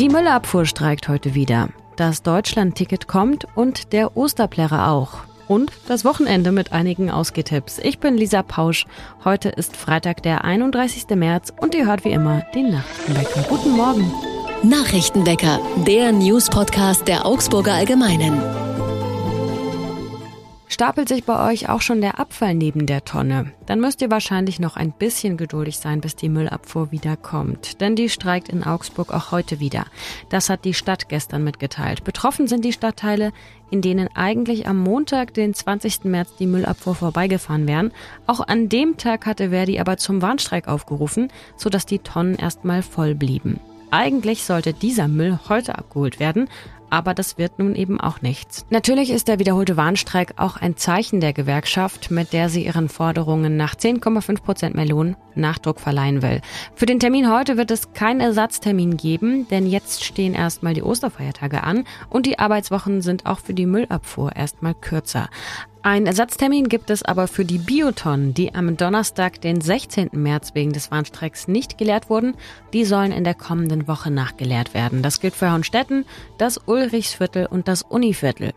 Die Müllabfuhr streikt heute wieder. Das Deutschland-Ticket kommt und der Osterplärrer auch. Und das Wochenende mit einigen Ausgehtipps. Ich bin Lisa Pausch. Heute ist Freitag, der 31. März und ihr hört wie immer den Nachrichtenwecker. Guten Morgen. Nachrichtenwecker, der News-Podcast der Augsburger Allgemeinen. Stapelt sich bei euch auch schon der Abfall neben der Tonne? Dann müsst ihr wahrscheinlich noch ein bisschen geduldig sein, bis die Müllabfuhr wieder kommt. Denn die streikt in Augsburg auch heute wieder. Das hat die Stadt gestern mitgeteilt. Betroffen sind die Stadtteile, in denen eigentlich am Montag, den 20. März, die Müllabfuhr vorbeigefahren wären. Auch an dem Tag hatte Verdi aber zum Warnstreik aufgerufen, sodass die Tonnen erstmal voll blieben. Eigentlich sollte dieser Müll heute abgeholt werden, aber das wird nun eben auch nichts. Natürlich ist der wiederholte Warnstreik auch ein Zeichen der Gewerkschaft, mit der sie ihren Forderungen nach 10,5 Prozent mehr Lohn Nachdruck verleihen will. Für den Termin heute wird es keinen Ersatztermin geben, denn jetzt stehen erstmal die Osterfeiertage an und die Arbeitswochen sind auch für die Müllabfuhr erstmal kürzer. Ein Ersatztermin gibt es aber für die Biotonnen, die am Donnerstag, den 16. März wegen des Warnstreiks nicht geleert wurden. Die sollen in der kommenden Woche nachgeleert werden. Das gilt für Hornstetten, das Ulrichsviertel und das Univiertel.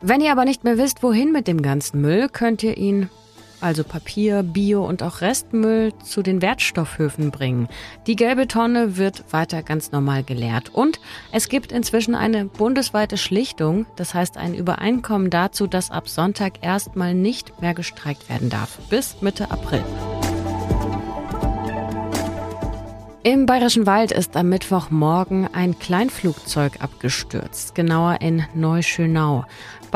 Wenn ihr aber nicht mehr wisst, wohin mit dem ganzen Müll, könnt ihr ihn also Papier, Bio und auch Restmüll, zu den Wertstoffhöfen bringen. Die gelbe Tonne wird weiter ganz normal geleert. Und es gibt inzwischen eine bundesweite Schlichtung, das heißt ein Übereinkommen dazu, dass ab Sonntag erstmal nicht mehr gestreikt werden darf. Bis Mitte April. Im Bayerischen Wald ist am Mittwochmorgen ein Kleinflugzeug abgestürzt, genauer in Neuschönau.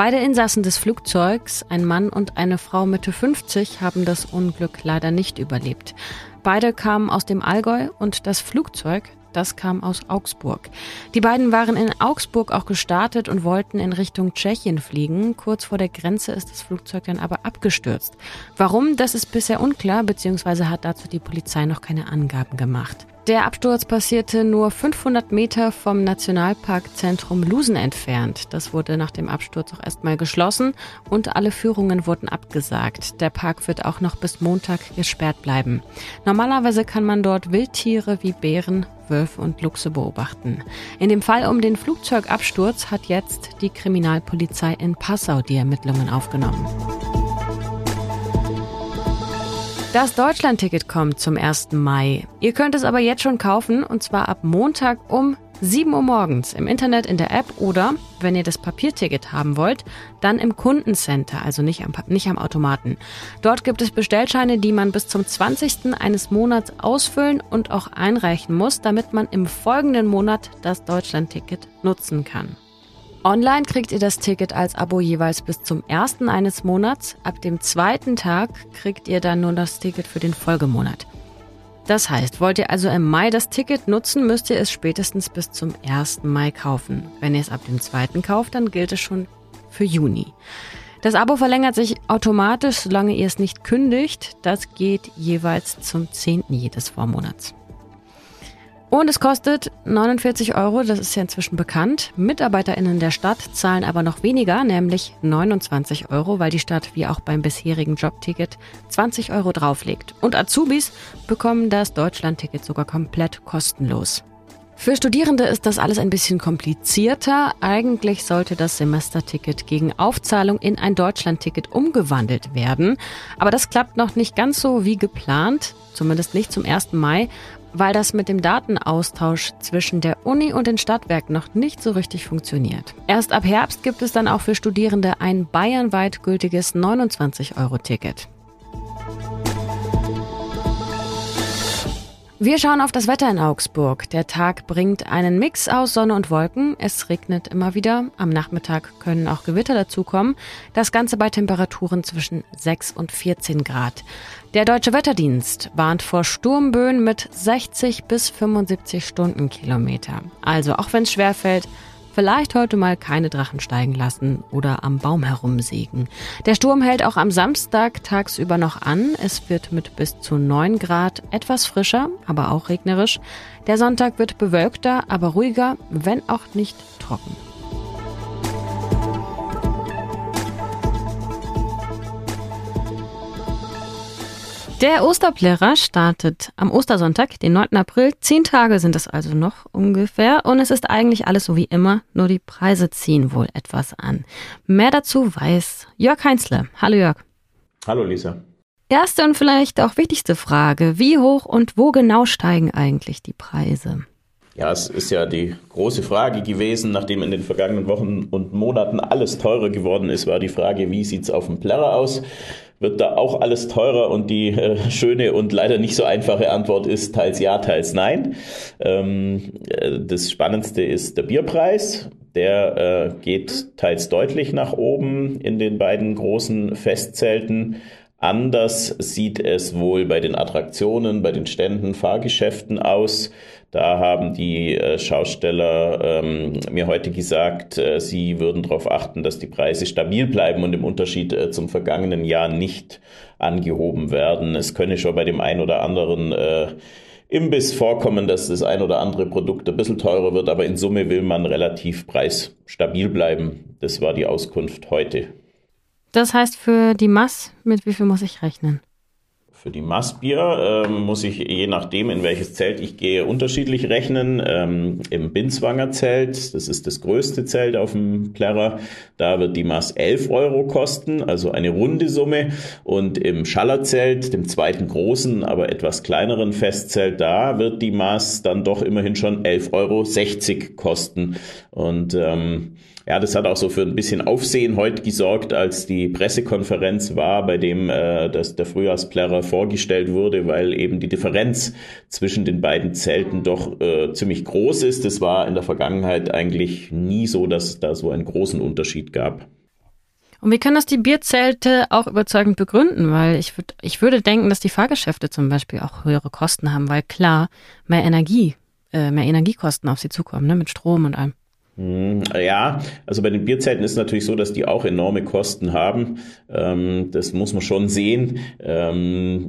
Beide Insassen des Flugzeugs, ein Mann und eine Frau Mitte 50, haben das Unglück leider nicht überlebt. Beide kamen aus dem Allgäu und das Flugzeug, das kam aus Augsburg. Die beiden waren in Augsburg auch gestartet und wollten in Richtung Tschechien fliegen. Kurz vor der Grenze ist das Flugzeug dann aber abgestürzt. Warum, das ist bisher unklar, beziehungsweise hat dazu die Polizei noch keine Angaben gemacht. Der Absturz passierte nur 500 Meter vom Nationalparkzentrum Lusen entfernt. Das wurde nach dem Absturz auch erstmal geschlossen und alle Führungen wurden abgesagt. Der Park wird auch noch bis Montag gesperrt bleiben. Normalerweise kann man dort Wildtiere wie Bären, Wölfe und Luchse beobachten. In dem Fall um den Flugzeugabsturz hat jetzt die Kriminalpolizei in Passau die Ermittlungen aufgenommen. Das Deutschlandticket kommt zum 1. Mai. Ihr könnt es aber jetzt schon kaufen und zwar ab Montag um 7 Uhr morgens im Internet in der App oder, wenn ihr das Papierticket haben wollt, dann im Kundencenter, also nicht am, nicht am Automaten. Dort gibt es Bestellscheine, die man bis zum 20. eines Monats ausfüllen und auch einreichen muss, damit man im folgenden Monat das Deutschlandticket nutzen kann. Online kriegt ihr das Ticket als Abo jeweils bis zum ersten eines Monats. Ab dem zweiten Tag kriegt ihr dann nur das Ticket für den Folgemonat. Das heißt, wollt ihr also im Mai das Ticket nutzen, müsst ihr es spätestens bis zum 1. Mai kaufen. Wenn ihr es ab dem zweiten kauft, dann gilt es schon für Juni. Das Abo verlängert sich automatisch, solange ihr es nicht kündigt. Das geht jeweils zum 10. jedes Vormonats. Und es kostet 49 Euro, das ist ja inzwischen bekannt. MitarbeiterInnen der Stadt zahlen aber noch weniger, nämlich 29 Euro, weil die Stadt wie auch beim bisherigen Jobticket 20 Euro drauflegt. Und Azubis bekommen das Deutschlandticket sogar komplett kostenlos. Für Studierende ist das alles ein bisschen komplizierter. Eigentlich sollte das Semesterticket gegen Aufzahlung in ein Deutschlandticket umgewandelt werden. Aber das klappt noch nicht ganz so wie geplant, zumindest nicht zum 1. Mai, weil das mit dem Datenaustausch zwischen der Uni und den Stadtwerken noch nicht so richtig funktioniert. Erst ab Herbst gibt es dann auch für Studierende ein bayernweit gültiges 29-Euro-Ticket. Wir schauen auf das Wetter in Augsburg. Der Tag bringt einen Mix aus Sonne und Wolken. Es regnet immer wieder. Am Nachmittag können auch Gewitter dazukommen. Das Ganze bei Temperaturen zwischen 6 und 14 Grad. Der Deutsche Wetterdienst warnt vor Sturmböen mit 60 bis 75 Stundenkilometer. Also auch wenn es schwerfällt, Vielleicht heute mal keine Drachen steigen lassen oder am Baum herumsägen. Der Sturm hält auch am Samstag tagsüber noch an. Es wird mit bis zu 9 Grad etwas frischer, aber auch regnerisch. Der Sonntag wird bewölkter, aber ruhiger, wenn auch nicht trocken. Der Osterplärrer startet am Ostersonntag, den 9. April. Zehn Tage sind es also noch ungefähr. Und es ist eigentlich alles so wie immer, nur die Preise ziehen wohl etwas an. Mehr dazu weiß Jörg Heinzle. Hallo Jörg. Hallo Lisa. Erste und vielleicht auch wichtigste Frage. Wie hoch und wo genau steigen eigentlich die Preise? Ja, es ist ja die große Frage gewesen, nachdem in den vergangenen Wochen und Monaten alles teurer geworden ist, war die Frage, wie sieht es auf dem Plärrer aus? Wird da auch alles teurer und die äh, schöne und leider nicht so einfache Antwort ist teils ja, teils nein. Ähm, äh, das Spannendste ist der Bierpreis. Der äh, geht teils deutlich nach oben in den beiden großen Festzelten. Anders sieht es wohl bei den Attraktionen, bei den Ständen, Fahrgeschäften aus. Da haben die äh, Schausteller ähm, mir heute gesagt, äh, sie würden darauf achten, dass die Preise stabil bleiben und im Unterschied äh, zum vergangenen Jahr nicht angehoben werden. Es könne schon bei dem einen oder anderen äh, Imbiss vorkommen, dass das ein oder andere Produkt ein bisschen teurer wird, aber in Summe will man relativ preisstabil bleiben. Das war die Auskunft heute. Das heißt für die Mass, mit wie viel muss ich rechnen? Für die Massbier ähm, muss ich je nachdem, in welches Zelt ich gehe, unterschiedlich rechnen. Ähm, Im Binswanger Zelt, das ist das größte Zelt auf dem Plärrer, da wird die Mass 11 Euro kosten, also eine runde Summe. Und im Schallerzelt, dem zweiten großen, aber etwas kleineren Festzelt, da wird die Maß dann doch immerhin schon 11,60 Euro kosten. Und ähm, ja, das hat auch so für ein bisschen Aufsehen heute gesorgt, als die Pressekonferenz war, bei dem äh, das, der Frühjahrsplärrer vorgestellt wurde, weil eben die Differenz zwischen den beiden Zelten doch äh, ziemlich groß ist. Das war in der Vergangenheit eigentlich nie so, dass es da so einen großen Unterschied gab. Und wie können das die Bierzelte auch überzeugend begründen? Weil ich, würd, ich würde denken, dass die Fahrgeschäfte zum Beispiel auch höhere Kosten haben, weil klar mehr Energie, äh, mehr Energiekosten auf sie zukommen, ne, mit Strom und allem. Hm, ja, also bei den Bierzelten ist es natürlich so, dass die auch enorme Kosten haben. Ähm, das muss man schon sehen. Ähm,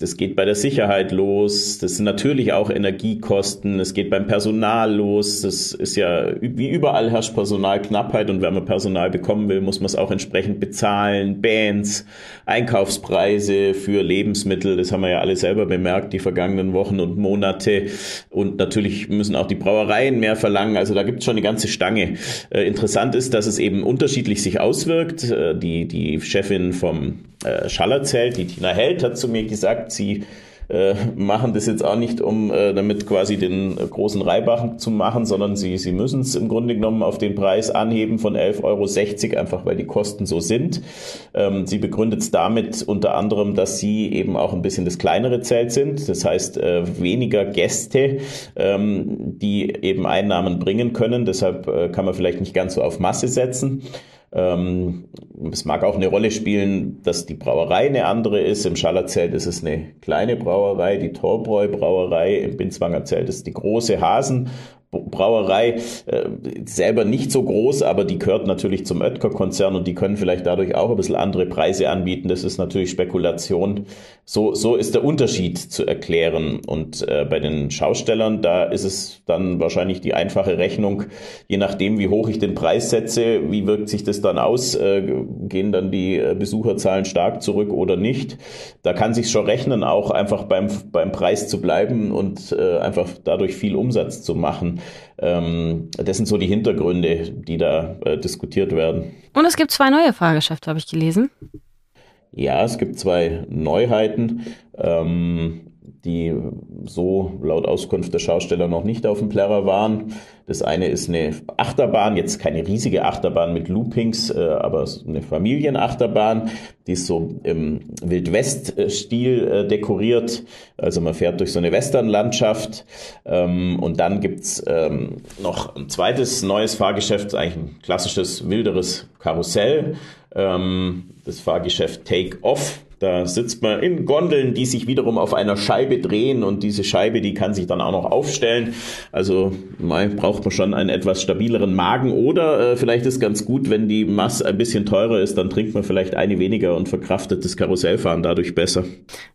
das geht bei der Sicherheit los. Das sind natürlich auch Energiekosten. Es geht beim Personal los. Das ist ja wie überall herrscht Personalknappheit und wenn man Personal bekommen will, muss man es auch entsprechend bezahlen. Bands, Einkaufspreise für Lebensmittel, das haben wir ja alle selber bemerkt die vergangenen Wochen und Monate. Und natürlich müssen auch die Brauereien mehr verlangen. Also da gibt es schon eine ganze Stange. Äh, interessant ist, dass es eben unterschiedlich sich auswirkt. Äh, die, die Chefin vom äh, Schallerzelt, die Tina Held, hat zu mir gesagt, sie äh, machen das jetzt auch nicht, um äh, damit quasi den großen Reibach zu machen, sondern sie, sie müssen es im Grunde genommen auf den Preis anheben von 11,60 Euro, einfach weil die Kosten so sind. Ähm, sie begründet es damit unter anderem, dass sie eben auch ein bisschen das kleinere Zelt sind, das heißt äh, weniger Gäste, ähm, die eben Einnahmen bringen können. Deshalb äh, kann man vielleicht nicht ganz so auf Masse setzen. Ähm, es mag auch eine Rolle spielen, dass die Brauerei eine andere ist. Im Schallerzelt ist es eine kleine Brauerei, die Torbräu Brauerei. Im Binzwanger Zelt ist die große Hasen Brauerei äh, selber nicht so groß, aber die gehört natürlich zum Oetker-Konzern und die können vielleicht dadurch auch ein bisschen andere Preise anbieten. Das ist natürlich Spekulation. So, so ist der Unterschied zu erklären. Und äh, bei den Schaustellern, da ist es dann wahrscheinlich die einfache Rechnung, je nachdem, wie hoch ich den Preis setze, wie wirkt sich das dann aus, äh, gehen dann die äh, Besucherzahlen stark zurück oder nicht. Da kann sich schon rechnen, auch einfach beim, beim Preis zu bleiben und äh, einfach dadurch viel Umsatz zu machen. Ähm, das sind so die Hintergründe, die da äh, diskutiert werden. Und es gibt zwei neue Fahrgeschäfte, habe ich gelesen. Ja, es gibt zwei Neuheiten. Ähm, die so laut Auskunft der Schausteller noch nicht auf dem Plärrer waren. Das eine ist eine Achterbahn, jetzt keine riesige Achterbahn mit Loopings, äh, aber eine Familienachterbahn, die ist so im Wildwest-Stil äh, dekoriert. Also man fährt durch so eine Westernlandschaft. Ähm, und dann gibt's ähm, noch ein zweites neues Fahrgeschäft, eigentlich ein klassisches wilderes Karussell. Ähm, das Fahrgeschäft Take Off da sitzt man in Gondeln, die sich wiederum auf einer Scheibe drehen und diese Scheibe, die kann sich dann auch noch aufstellen. Also mal braucht man schon einen etwas stabileren Magen oder äh, vielleicht ist ganz gut, wenn die Masse ein bisschen teurer ist, dann trinkt man vielleicht eine weniger und verkraftet das Karussellfahren dadurch besser.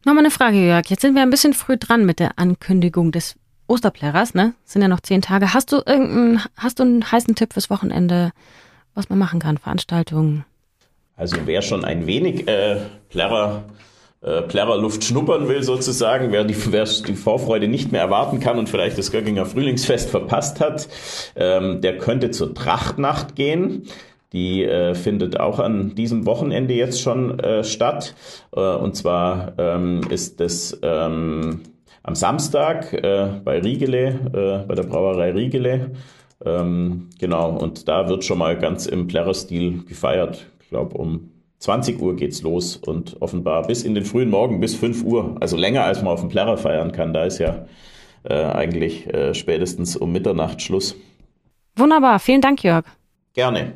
Nochmal eine Frage, Jörg. Jetzt sind wir ein bisschen früh dran mit der Ankündigung des Osterplärrers, ne? Sind ja noch zehn Tage. Hast du irgendeinen, hast du einen heißen Tipp fürs Wochenende, was man machen kann? Veranstaltungen? Also wer schon ein wenig äh, Plärrer äh, Plärrerluft schnuppern will sozusagen, wer die, wer die Vorfreude nicht mehr erwarten kann und vielleicht das Göckinger Frühlingsfest verpasst hat, ähm, der könnte zur Trachtnacht gehen. Die äh, findet auch an diesem Wochenende jetzt schon äh, statt. Äh, und zwar ähm, ist es ähm, am Samstag äh, bei Riegele, äh, bei der Brauerei Riegele. Ähm, genau, und da wird schon mal ganz im Plärrerstil gefeiert. Ich glaube, um 20 Uhr geht's los und offenbar bis in den frühen Morgen bis 5 Uhr. Also länger als man auf dem Plärrer feiern kann. Da ist ja äh, eigentlich äh, spätestens um Mitternacht Schluss. Wunderbar, vielen Dank, Jörg. Gerne.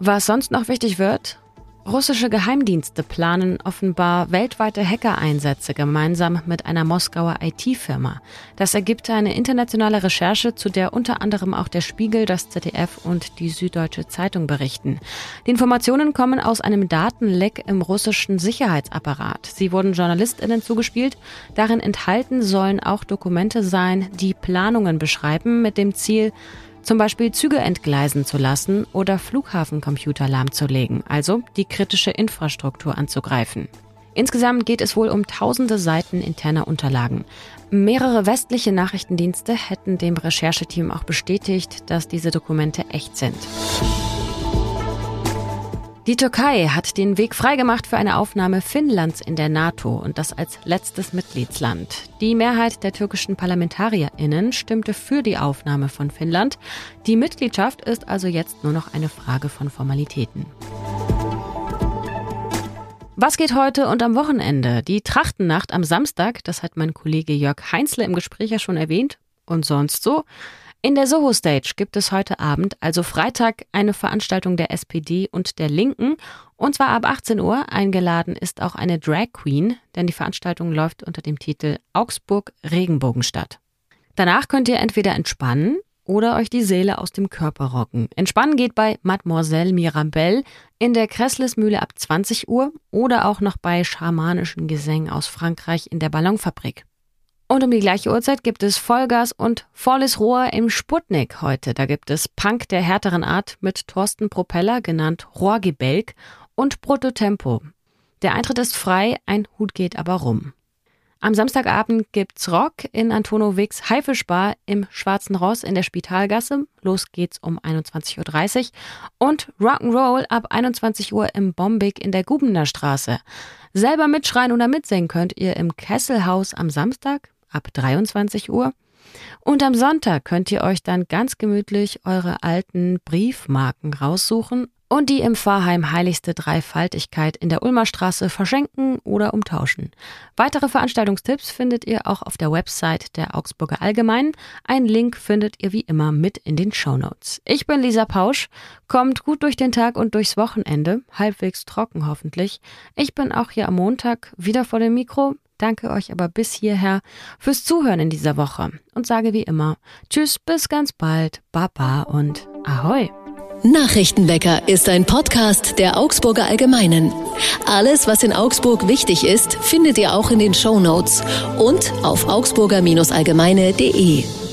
Was sonst noch wichtig wird, Russische Geheimdienste planen offenbar weltweite Hackereinsätze gemeinsam mit einer Moskauer IT-Firma. Das ergibt eine internationale Recherche, zu der unter anderem auch der Spiegel, das ZDF und die Süddeutsche Zeitung berichten. Die Informationen kommen aus einem Datenleck im russischen Sicherheitsapparat. Sie wurden Journalistinnen zugespielt. Darin enthalten sollen auch Dokumente sein, die Planungen beschreiben mit dem Ziel, zum Beispiel Züge entgleisen zu lassen oder Flughafencomputer lahmzulegen, also die kritische Infrastruktur anzugreifen. Insgesamt geht es wohl um tausende Seiten interner Unterlagen. Mehrere westliche Nachrichtendienste hätten dem Rechercheteam auch bestätigt, dass diese Dokumente echt sind. Die Türkei hat den Weg freigemacht für eine Aufnahme Finnlands in der NATO und das als letztes Mitgliedsland. Die Mehrheit der türkischen ParlamentarierInnen stimmte für die Aufnahme von Finnland. Die Mitgliedschaft ist also jetzt nur noch eine Frage von Formalitäten. Was geht heute und am Wochenende? Die Trachtennacht am Samstag, das hat mein Kollege Jörg Heinzle im Gespräch ja schon erwähnt. Und sonst so? In der Soho Stage gibt es heute Abend, also Freitag, eine Veranstaltung der SPD und der Linken. Und zwar ab 18 Uhr. Eingeladen ist auch eine Drag Queen, denn die Veranstaltung läuft unter dem Titel Augsburg Regenbogenstadt. Danach könnt ihr entweder entspannen oder euch die Seele aus dem Körper rocken. Entspannen geht bei Mademoiselle Mirabelle in der Kresslesmühle ab 20 Uhr oder auch noch bei schamanischen Gesängen aus Frankreich in der Ballonfabrik. Und um die gleiche Uhrzeit gibt es Vollgas und volles Rohr im Sputnik heute. Da gibt es Punk der härteren Art mit Thorsten Propeller, genannt Rohrgebälk, und Prototempo. Der Eintritt ist frei, ein Hut geht aber rum. Am Samstagabend gibt's Rock in Antono Wicks Haifischbar im Schwarzen Ross in der Spitalgasse. Los geht's um 21.30 Uhr. Und Rock'n'Roll ab 21 Uhr im Bombig in der Gubener Straße. Selber mitschreien oder mitsingen könnt ihr im Kesselhaus am Samstag ab 23 Uhr. Und am Sonntag könnt ihr euch dann ganz gemütlich eure alten Briefmarken raussuchen und die im Pfarrheim Heiligste Dreifaltigkeit in der Ulmer Straße verschenken oder umtauschen. Weitere Veranstaltungstipps findet ihr auch auf der Website der Augsburger Allgemeinen. Ein Link findet ihr wie immer mit in den Show Notes. Ich bin Lisa Pausch. Kommt gut durch den Tag und durchs Wochenende. Halbwegs trocken hoffentlich. Ich bin auch hier am Montag wieder vor dem Mikro. Danke euch aber bis hierher fürs Zuhören in dieser Woche und sage wie immer Tschüss, bis ganz bald, Baba und Ahoi. Nachrichtenwecker ist ein Podcast der Augsburger Allgemeinen. Alles, was in Augsburg wichtig ist, findet ihr auch in den Show Notes und auf augsburger-allgemeine.de.